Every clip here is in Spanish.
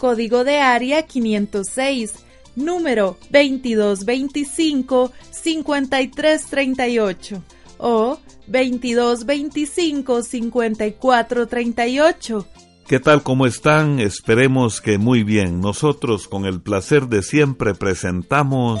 código de área 506, número 2225-5338 o 2225-5438 ¿Qué tal? ¿Cómo están? Esperemos que muy bien. Nosotros con el placer de siempre presentamos...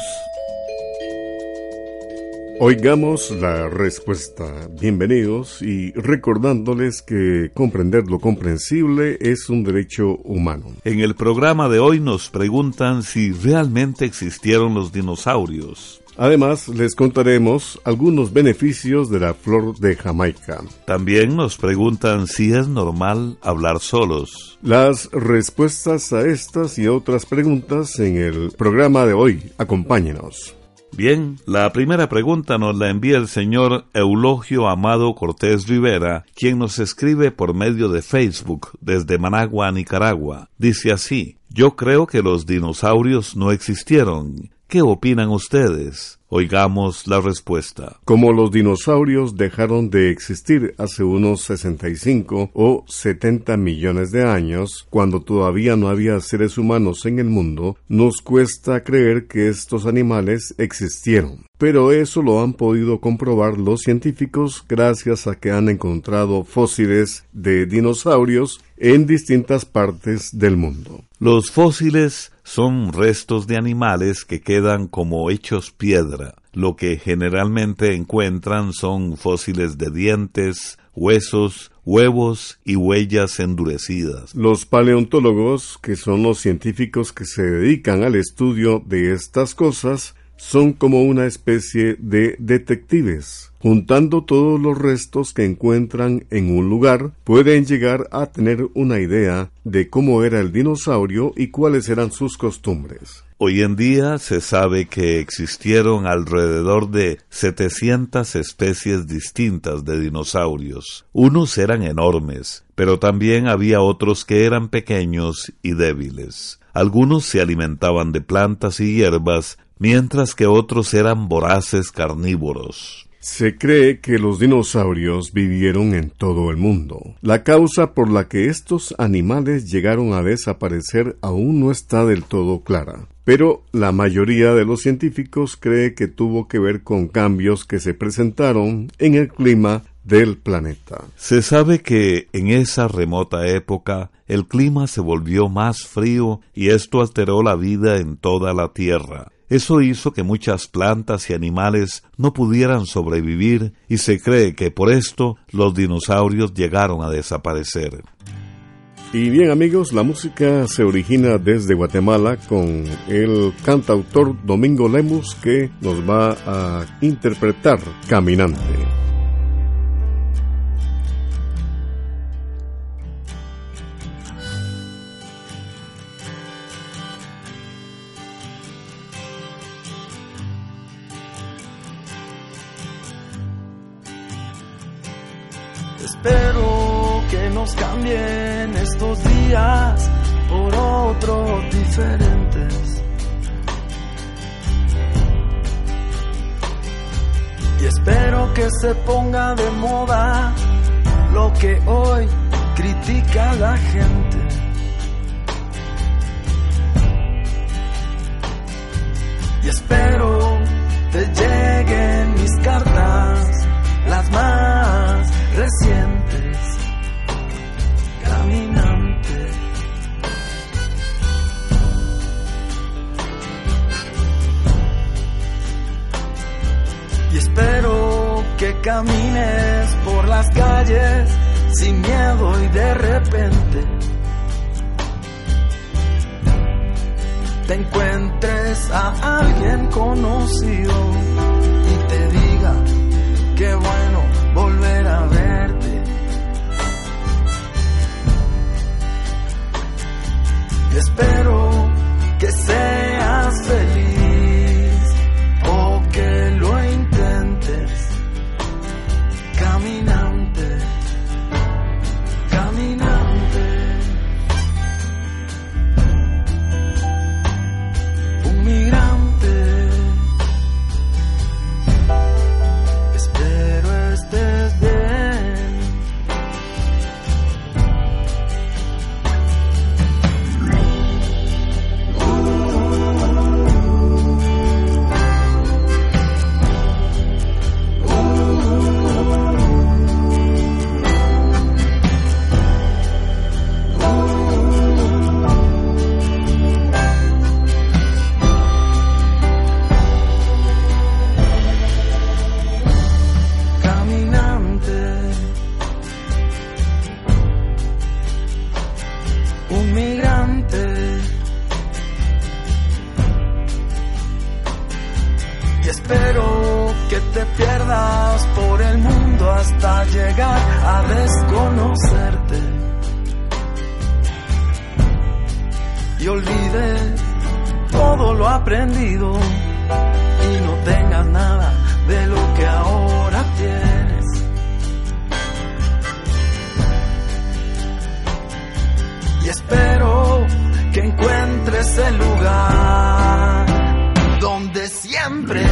Oigamos la respuesta. Bienvenidos y recordándoles que comprender lo comprensible es un derecho humano. En el programa de hoy nos preguntan si realmente existieron los dinosaurios. Además, les contaremos algunos beneficios de la flor de Jamaica. También nos preguntan si es normal hablar solos. Las respuestas a estas y otras preguntas en el programa de hoy. Acompáñenos. Bien, la primera pregunta nos la envía el señor Eulogio Amado Cortés Rivera, quien nos escribe por medio de Facebook desde Managua, Nicaragua. Dice así, yo creo que los dinosaurios no existieron ¿Qué opinan ustedes? Oigamos la respuesta. Como los dinosaurios dejaron de existir hace unos 65 o 70 millones de años, cuando todavía no había seres humanos en el mundo, nos cuesta creer que estos animales existieron. Pero eso lo han podido comprobar los científicos gracias a que han encontrado fósiles de dinosaurios en distintas partes del mundo. Los fósiles son restos de animales que quedan como hechos piedra. Lo que generalmente encuentran son fósiles de dientes, huesos, huevos y huellas endurecidas. Los paleontólogos, que son los científicos que se dedican al estudio de estas cosas, son como una especie de detectives Juntando todos los restos que encuentran en un lugar, pueden llegar a tener una idea de cómo era el dinosaurio y cuáles eran sus costumbres. Hoy en día se sabe que existieron alrededor de 700 especies distintas de dinosaurios. Unos eran enormes, pero también había otros que eran pequeños y débiles. Algunos se alimentaban de plantas y hierbas, mientras que otros eran voraces carnívoros. Se cree que los dinosaurios vivieron en todo el mundo. La causa por la que estos animales llegaron a desaparecer aún no está del todo clara. Pero la mayoría de los científicos cree que tuvo que ver con cambios que se presentaron en el clima del planeta. Se sabe que en esa remota época el clima se volvió más frío y esto alteró la vida en toda la Tierra. Eso hizo que muchas plantas y animales no pudieran sobrevivir y se cree que por esto los dinosaurios llegaron a desaparecer. Y bien amigos, la música se origina desde Guatemala con el cantautor Domingo Lemus que nos va a interpretar Caminante. Espero te lleguen mis cartas, las más recientes, caminante. Y espero que camines por las calles sin miedo y de repente te encuentres a alguien conocido y te diga qué bueno volver a verte. espero Y olvides todo lo aprendido y no tengas nada de lo que ahora tienes. Y espero que encuentres el lugar donde siempre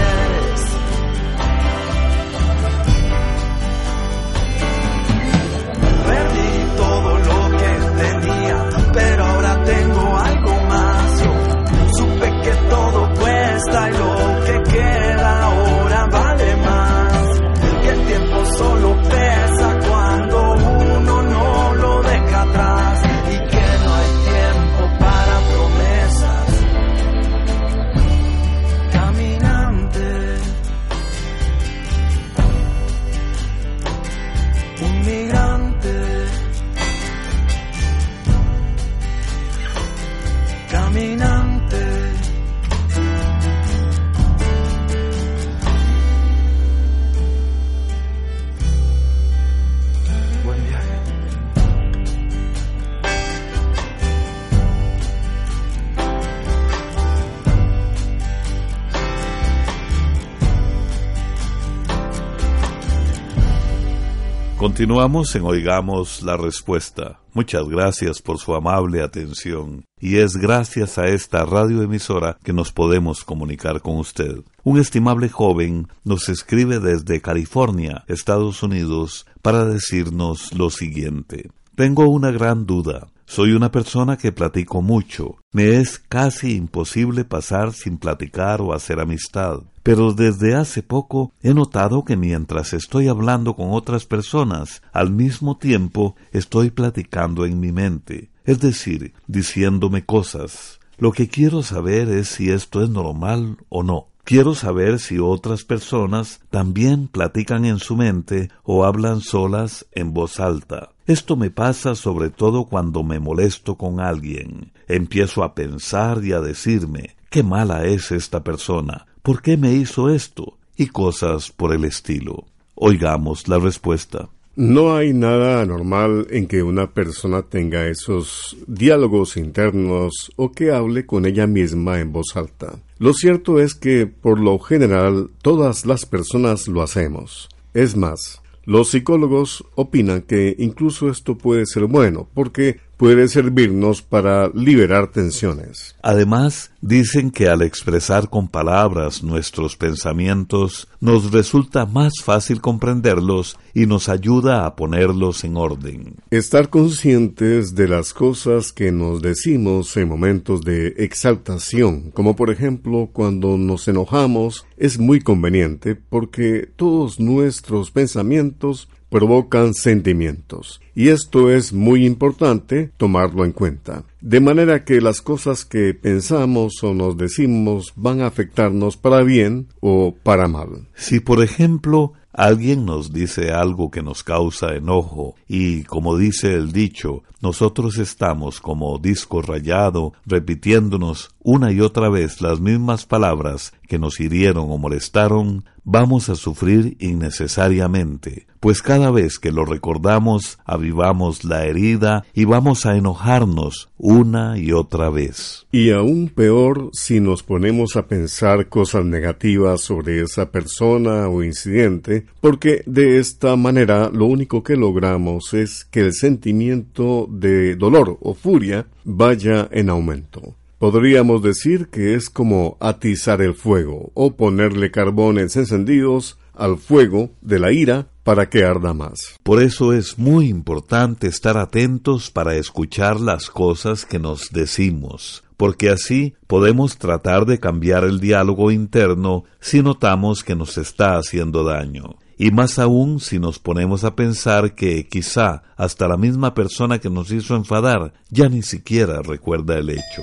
Continuamos en Oigamos la Respuesta. Muchas gracias por su amable atención. Y es gracias a esta radioemisora que nos podemos comunicar con usted. Un estimable joven nos escribe desde California, Estados Unidos, para decirnos lo siguiente. Tengo una gran duda. Soy una persona que platico mucho. Me es casi imposible pasar sin platicar o hacer amistad. Pero desde hace poco he notado que mientras estoy hablando con otras personas, al mismo tiempo estoy platicando en mi mente, es decir, diciéndome cosas. Lo que quiero saber es si esto es normal o no. Quiero saber si otras personas también platican en su mente o hablan solas en voz alta. Esto me pasa sobre todo cuando me molesto con alguien. Empiezo a pensar y a decirme, qué mala es esta persona, ¿por qué me hizo esto? y cosas por el estilo. Oigamos la respuesta. No hay nada anormal en que una persona tenga esos diálogos internos o que hable con ella misma en voz alta. Lo cierto es que, por lo general, todas las personas lo hacemos. Es más, Los psicólogos opinan que incluso esto puede ser bueno, porque puede servirnos para liberar tensiones. Además, dicen que al expresar con palabras nuestros pensamientos, nos resulta más fácil comprenderlos y nos ayuda a ponerlos en orden. Estar conscientes de las cosas que nos decimos en momentos de exaltación, como por ejemplo cuando nos enojamos, es muy conveniente porque todos nuestros pensamientos provocan sentimientos. Y esto es muy importante tomarlo en cuenta. De manera que las cosas que pensamos o nos decimos van a afectarnos para bien o para mal. Si por ejemplo alguien nos dice algo que nos causa enojo y, como dice el dicho, nosotros estamos como disco rayado repitiéndonos una y otra vez las mismas palabras que nos hirieron o molestaron, vamos a sufrir innecesariamente, pues cada vez que lo recordamos avivamos la herida y vamos a enojarnos una y otra vez. Y aún peor si nos ponemos a pensar cosas negativas sobre esa persona o incidente, porque de esta manera lo único que logramos es que el sentimiento de dolor o furia vaya en aumento. Podríamos decir que es como atizar el fuego o ponerle carbones encendidos al fuego de la ira para que arda más. Por eso es muy importante estar atentos para escuchar las cosas que nos decimos, porque así podemos tratar de cambiar el diálogo interno si notamos que nos está haciendo daño y más aún si nos ponemos a pensar que quizá hasta la misma persona que nos hizo enfadar ya ni siquiera recuerda el hecho.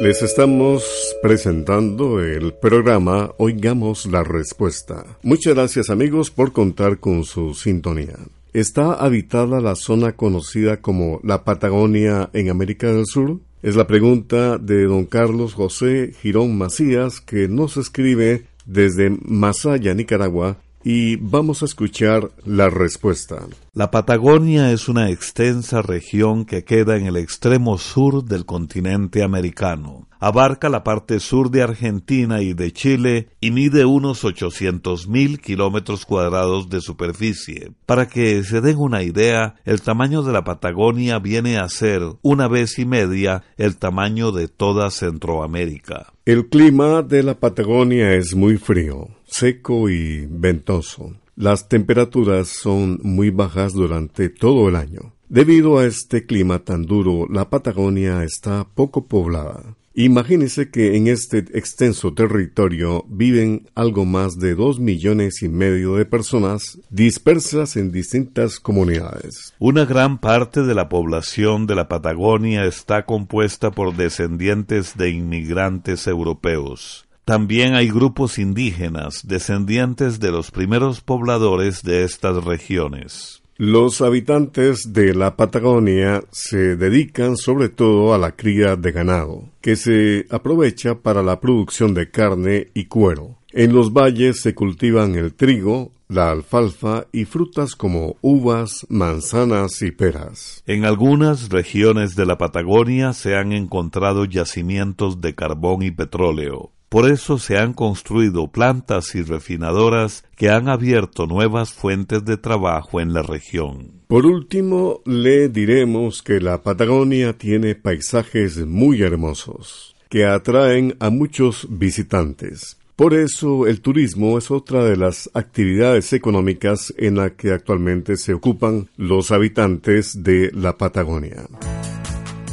Les estamos presentando el programa Oigamos la Respuesta. Muchas gracias amigos por contar con su sintonía. ¿Está habitada la zona conocida como la Patagonia en América del Sur? Es la pregunta de don Carlos José Girón Macías que nos escribe desde Masaya, Nicaragua, y vamos a escuchar la respuesta. La Patagonia es una extensa región que queda en el extremo sur del continente americano. Abarca la parte sur de Argentina y de Chile y mide unos 800 mil kilómetros cuadrados de superficie. Para que se den una idea, el tamaño de la Patagonia viene a ser una vez y media el tamaño de toda Centroamérica. El clima de la Patagonia es muy frío, seco y ventoso. Las temperaturas son muy bajas durante todo el año. Debido a este clima tan duro, la Patagonia está poco poblada. Imagínese que en este extenso territorio viven algo más de dos millones y medio de personas dispersas en distintas comunidades. Una gran parte de la población de la Patagonia está compuesta por descendientes de inmigrantes europeos. También hay grupos indígenas descendientes de los primeros pobladores de estas regiones. Los habitantes de la Patagonia se dedican sobre todo a la cría de ganado, que se aprovecha para la producción de carne y cuero. En los valles se cultivan el trigo, la alfalfa y frutas como uvas, manzanas y peras. En algunas regiones de la Patagonia se han encontrado yacimientos de carbón y petróleo. Por eso se han construido plantas y refinadoras que han abierto nuevas fuentes de trabajo en la región. Por último, le diremos que la Patagonia tiene paisajes muy hermosos, que atraen a muchos visitantes. Por eso el turismo es otra de las actividades económicas en la que actualmente se ocupan los habitantes de la Patagonia.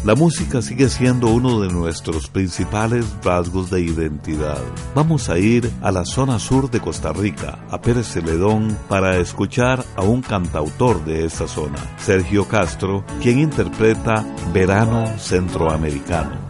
La música sigue siendo uno de nuestros principales rasgos de identidad. Vamos a ir a la zona sur de Costa Rica, a Pérez Celedón, para escuchar a un cantautor de esa zona, Sergio Castro, quien interpreta Verano Centroamericano.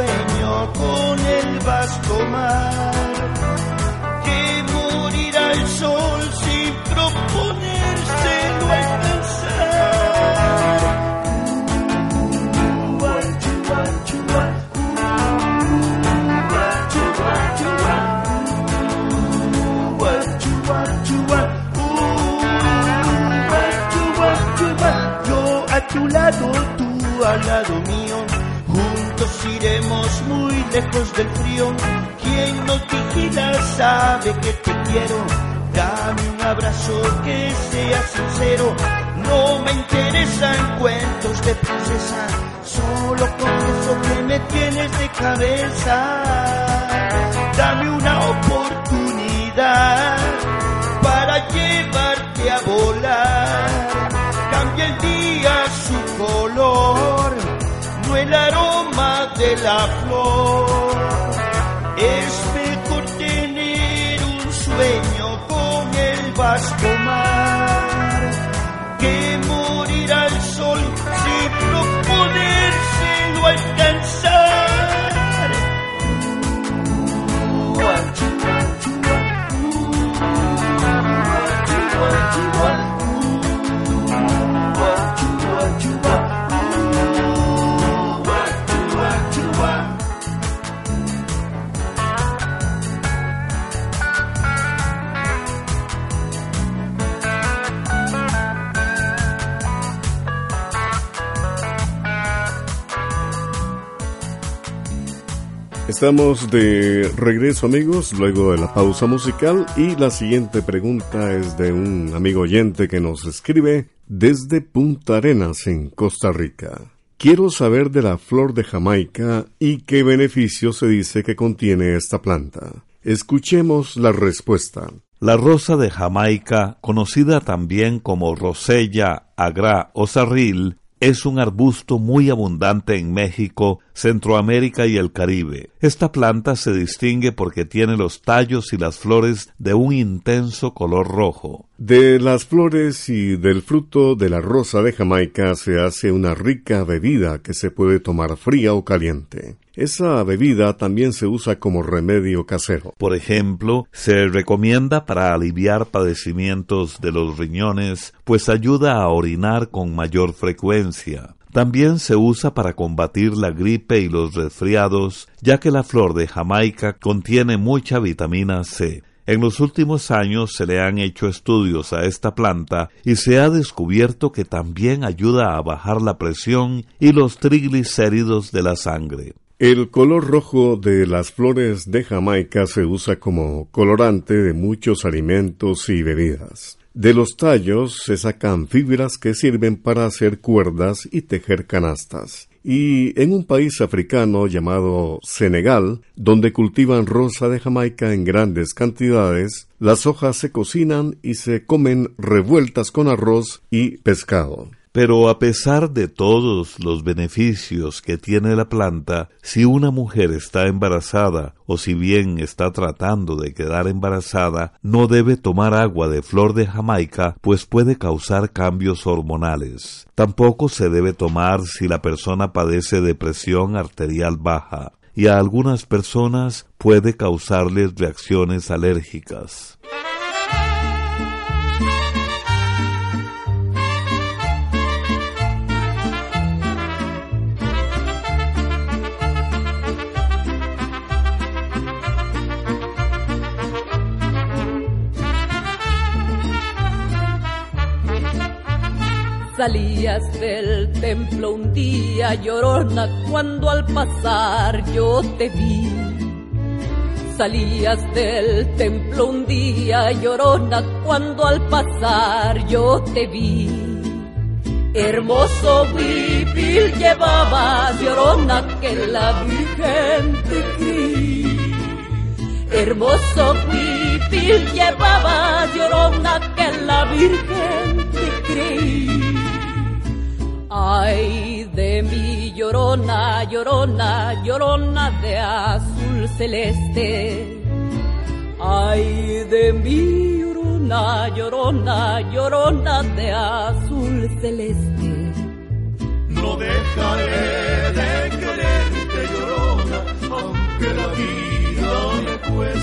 sueño con el vasto mar que morir al sol sin proponérselo alcanzar. Yo a tu lado, tú al lado mío, juntos iremos muy lejos del frío. Quien nos vigila sabe que te quiero. Dame un abrazo que sea sincero. No me interesan cuentos de princesa, solo con eso que me tienes de cabeza. Dame una oportunidad para llevarte a volar. De la flor. Es mejor tener un sueño con el vasto Estamos de regreso amigos, luego de la pausa musical y la siguiente pregunta es de un amigo oyente que nos escribe desde Punta Arenas en Costa Rica. Quiero saber de la flor de Jamaica y qué beneficio se dice que contiene esta planta. Escuchemos la respuesta. La rosa de Jamaica, conocida también como rosella, agra o sarril, es un arbusto muy abundante en México, Centroamérica y el Caribe. Esta planta se distingue porque tiene los tallos y las flores de un intenso color rojo. De las flores y del fruto de la rosa de Jamaica se hace una rica bebida que se puede tomar fría o caliente. Esa bebida también se usa como remedio casero. Por ejemplo, se recomienda para aliviar padecimientos de los riñones, pues ayuda a orinar con mayor frecuencia. También se usa para combatir la gripe y los resfriados, ya que la flor de Jamaica contiene mucha vitamina C. En los últimos años se le han hecho estudios a esta planta y se ha descubierto que también ayuda a bajar la presión y los triglicéridos de la sangre. El color rojo de las flores de Jamaica se usa como colorante de muchos alimentos y bebidas. De los tallos se sacan fibras que sirven para hacer cuerdas y tejer canastas. Y en un país africano llamado Senegal, donde cultivan rosa de Jamaica en grandes cantidades, las hojas se cocinan y se comen revueltas con arroz y pescado. Pero a pesar de todos los beneficios que tiene la planta, si una mujer está embarazada o si bien está tratando de quedar embarazada, no debe tomar agua de flor de Jamaica, pues puede causar cambios hormonales. Tampoco se debe tomar si la persona padece de presión arterial baja, y a algunas personas puede causarles reacciones alérgicas. Salías del templo un día llorona cuando al pasar yo te vi. Salías del templo un día llorona cuando al pasar yo te vi. Hermoso huipil llevabas llorona que la Virgen te creí. Hermoso huipil llevabas llorona que la Virgen te creí. Ay de mi llorona, llorona, llorona de azul celeste. Ay de mí, llorona, llorona, llorona de azul celeste. No dejaré de quererte, llorona, aunque la vida me cueste.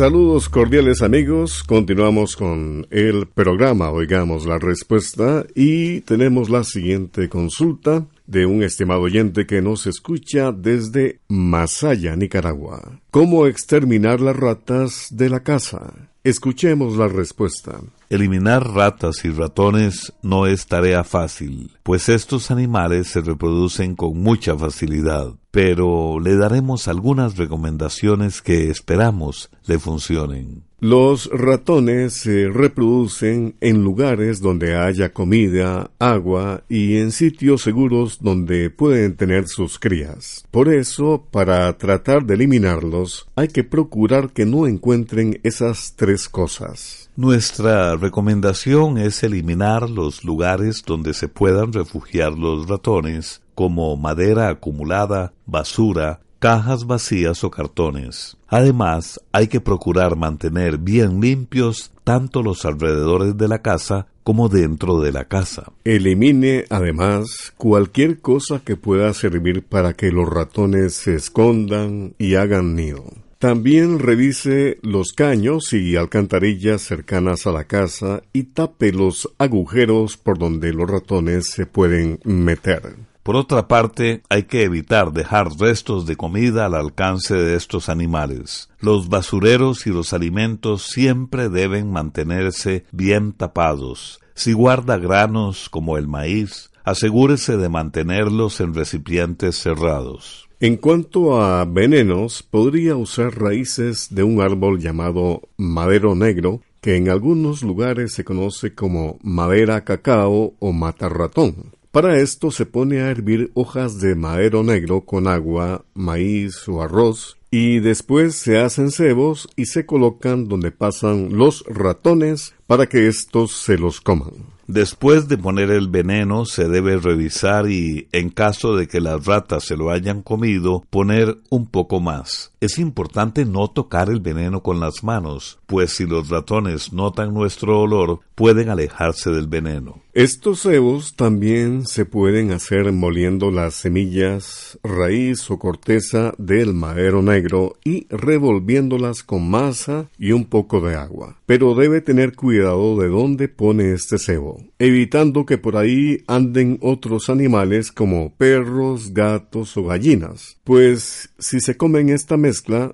Saludos cordiales amigos, continuamos con el programa, oigamos la respuesta y tenemos la siguiente consulta de un estimado oyente que nos escucha desde Masaya, Nicaragua. ¿Cómo exterminar las ratas de la casa? Escuchemos la respuesta. Eliminar ratas y ratones no es tarea fácil, pues estos animales se reproducen con mucha facilidad, pero le daremos algunas recomendaciones que esperamos le funcionen. Los ratones se reproducen en lugares donde haya comida, agua y en sitios seguros donde pueden tener sus crías. Por eso, para tratar de eliminarlos, hay que procurar que no encuentren esas tres cosas. Nuestra recomendación es eliminar los lugares donde se puedan refugiar los ratones, como madera acumulada, basura, cajas vacías o cartones. Además, hay que procurar mantener bien limpios tanto los alrededores de la casa como dentro de la casa. Elimine además cualquier cosa que pueda servir para que los ratones se escondan y hagan nido. También revise los caños y alcantarillas cercanas a la casa y tape los agujeros por donde los ratones se pueden meter. Por otra parte, hay que evitar dejar restos de comida al alcance de estos animales. Los basureros y los alimentos siempre deben mantenerse bien tapados. Si guarda granos como el maíz, asegúrese de mantenerlos en recipientes cerrados. En cuanto a venenos, podría usar raíces de un árbol llamado madero negro, que en algunos lugares se conoce como madera cacao o matarratón. Para esto se pone a hervir hojas de madero negro con agua, maíz o arroz y después se hacen cebos y se colocan donde pasan los ratones para que estos se los coman. Después de poner el veneno se debe revisar y, en caso de que las ratas se lo hayan comido, poner un poco más. Es importante no tocar el veneno con las manos, pues si los ratones notan nuestro olor, pueden alejarse del veneno. Estos cebos también se pueden hacer moliendo las semillas, raíz o corteza del madero negro y revolviéndolas con masa y un poco de agua. Pero debe tener cuidado de dónde pone este cebo, evitando que por ahí anden otros animales como perros, gatos o gallinas, pues si se comen esta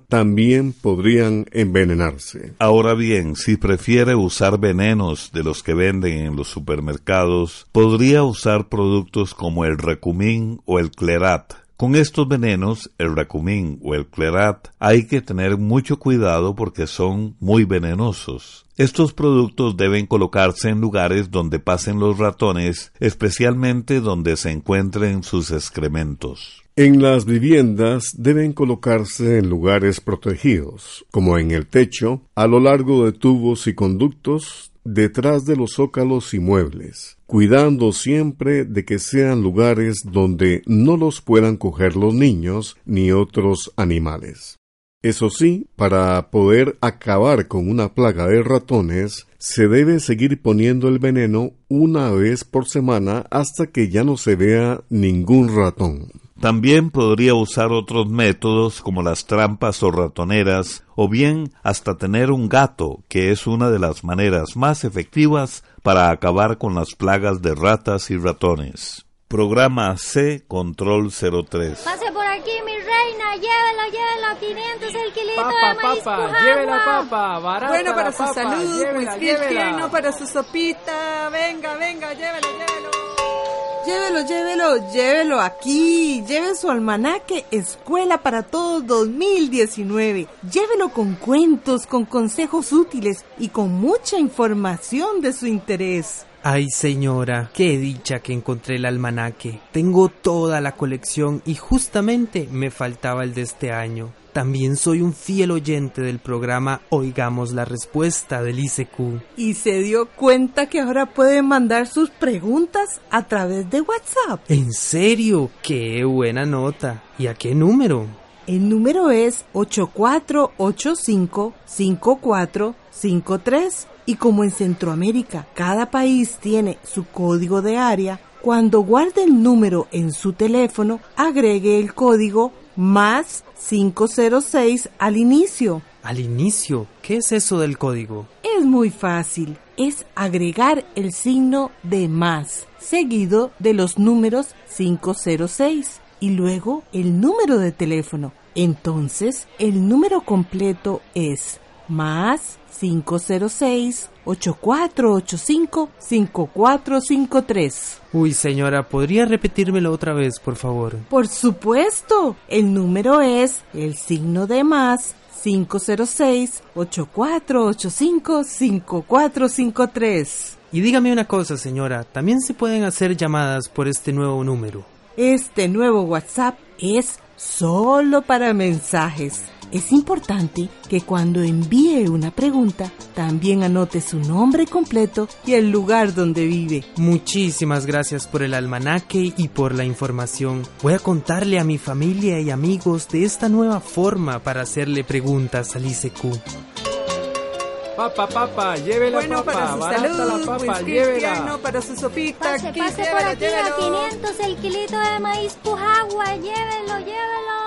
también podrían envenenarse. Ahora bien, si prefiere usar venenos de los que venden en los supermercados, podría usar productos como el recumín o el clerat. Con estos venenos, el recumín o el clerat, hay que tener mucho cuidado porque son muy venenosos. Estos productos deben colocarse en lugares donde pasen los ratones, especialmente donde se encuentren sus excrementos. En las viviendas deben colocarse en lugares protegidos, como en el techo, a lo largo de tubos y conductos, detrás de los zócalos y muebles, cuidando siempre de que sean lugares donde no los puedan coger los niños ni otros animales. Eso sí, para poder acabar con una plaga de ratones, se debe seguir poniendo el veneno una vez por semana hasta que ya no se vea ningún ratón. También podría usar otros métodos como las trampas o ratoneras, o bien hasta tener un gato, que es una de las maneras más efectivas para acabar con las plagas de ratas y ratones. Programa C Control 03. Pase por aquí, mi reina, llévelo, llévelo, 500 el kilito Papa, de maíz papa, llévela papa, barata Bueno, para la su papa, salud, llévela, whisky llévela. tierno para su sopita. Venga, venga, llévelo, llévelo. Llévelo, llévelo, llévelo aquí. Lleve su almanaque Escuela para Todos 2019. Llévelo con cuentos, con consejos útiles y con mucha información de su interés. Ay señora, qué dicha que encontré el almanaque. Tengo toda la colección y justamente me faltaba el de este año. También soy un fiel oyente del programa Oigamos la Respuesta del ICQ. Y se dio cuenta que ahora puede mandar sus preguntas a través de WhatsApp. ¿En serio? ¡Qué buena nota! ¿Y a qué número? El número es 8485-5453 y como en Centroamérica cada país tiene su código de área, cuando guarde el número en su teléfono, agregue el código más 506 al inicio. Al inicio, ¿qué es eso del código? Es muy fácil, es agregar el signo de más, seguido de los números 506 y luego el número de teléfono. Entonces, el número completo es más 506-8485-5453. Uy, señora, ¿podría repetírmelo otra vez, por favor? Por supuesto, el número es el signo de más 506-8485-5453. Y dígame una cosa, señora, también se pueden hacer llamadas por este nuevo número. Este nuevo WhatsApp es solo para mensajes. Es importante que cuando envíe una pregunta también anote su nombre completo y el lugar donde vive. Muchísimas gracias por el almanaque y por la información. Voy a contarle a mi familia y amigos de esta nueva forma para hacerle preguntas al ICQ. Papa, papa, llévela Bueno, papa, para su salud, la papa, tierno para su sopita. Pase, aquí, pase por llévelo, aquí a llévelo. 500 el kilito de maíz Pujagua. Llévelo, llévelo.